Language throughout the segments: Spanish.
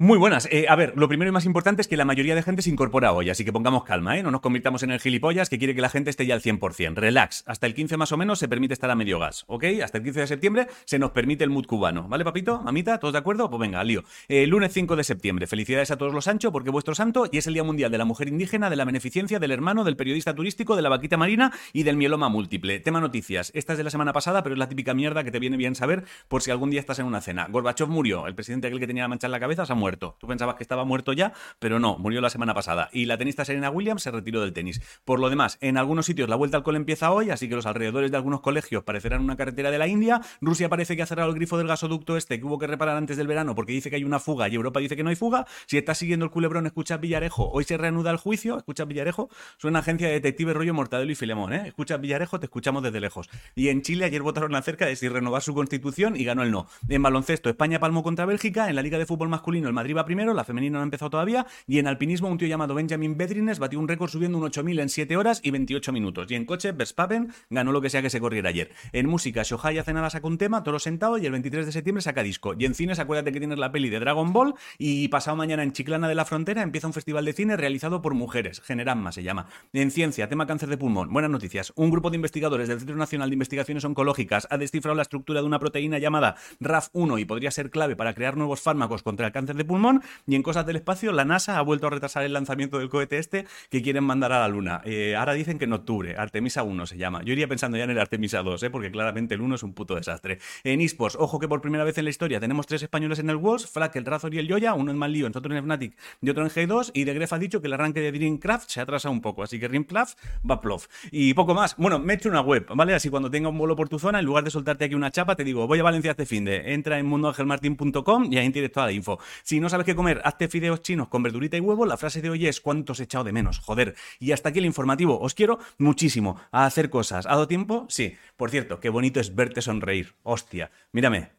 Muy buenas. Eh, a ver, lo primero y más importante es que la mayoría de gente se incorpora hoy, así que pongamos calma, ¿eh? No nos convirtamos en el gilipollas que quiere que la gente esté ya al 100%. Relax. Hasta el 15 más o menos se permite estar a medio gas, ¿ok? Hasta el 15 de septiembre se nos permite el mood cubano, ¿vale, papito? Mamita, ¿todos de acuerdo? Pues venga, lío. Eh, lunes 5 de septiembre. Felicidades a todos los anchos porque vuestro santo y es el Día Mundial de la Mujer Indígena, de la Beneficencia, del hermano, del periodista turístico, de la vaquita marina y del mieloma múltiple. Tema noticias. Esta es de la semana pasada, pero es la típica mierda que te viene bien saber por si algún día estás en una cena. Gorbachev murió. El presidente aquel que tenía la mancha en la cabeza muerto. Tú pensabas que estaba muerto ya, pero no, murió la semana pasada. Y la tenista Serena Williams se retiró del tenis. Por lo demás, en algunos sitios la vuelta al cole empieza hoy, así que los alrededores de algunos colegios parecerán una carretera de la India. Rusia parece que ha cerrado el grifo del gasoducto este que hubo que reparar antes del verano porque dice que hay una fuga y Europa dice que no hay fuga. Si estás siguiendo el culebrón, escucha Villarejo. Hoy se reanuda el juicio, escucha Villarejo. Suena agencia de detective rollo Mortadelo y Filemón, ¿eh? Escucha Villarejo, te escuchamos desde lejos. Y en Chile ayer votaron acerca de si renovar su constitución y ganó el no. En baloncesto, España palmó contra Bélgica. En la Liga de Fútbol Masculino, Madrid va primero, la femenina no ha empezado todavía y en alpinismo, un tío llamado Benjamin Bedrines batió un récord subiendo un 8000 en 7 horas y 28 minutos. Y en coche, Verstappen ganó lo que sea que se corriera ayer. En música, Shohei hace nada saca un tema, todo sentado, y el 23 de septiembre saca disco. Y en cines, acuérdate que tienes la peli de Dragon Ball. Y pasado mañana en Chiclana de la Frontera empieza un festival de cine realizado por mujeres. Generamma se llama. En ciencia, tema cáncer de pulmón. Buenas noticias. Un grupo de investigadores del Centro Nacional de Investigaciones Oncológicas ha descifrado la estructura de una proteína llamada RAF1 y podría ser clave para crear nuevos fármacos contra el cáncer de pulmón. Y en cosas del espacio, la NASA ha vuelto a retrasar el lanzamiento del cohete este que quieren mandar a la Luna. Eh, ahora dicen que en octubre, Artemisa 1 se llama. Yo iría pensando ya en el Artemisa 2, ¿eh? porque claramente el 1 es un puto desastre. En esports, ojo que por primera vez en la historia tenemos tres españoles en el Worlds, Flack, el Razor y el Yoya, uno en Mal Lío, otro en Fnatic y otro en G2, y de Gref ha dicho que el arranque de Dreamcraft se atrasa un poco, así que Rimcraft va plof. Y poco más. Bueno, me he hecho una web, ¿vale? Así cuando tenga un vuelo por tu zona, en lugar de soltarte aquí una chapa, te digo, voy a Valencia este fin de, entra en mundoangelmartin.com y ahí tienes toda la info. Si no sabes qué comer, hazte fideos chinos con verdurita y huevo, la frase de hoy es cuánto os he echado de menos, joder. Y hasta aquí el informativo. Os quiero muchísimo a hacer cosas. ¿Ha dado tiempo? Sí. Por cierto, qué bonito es verte sonreír. Hostia. Mírame.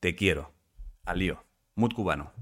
Te quiero. Al lío. Mut cubano.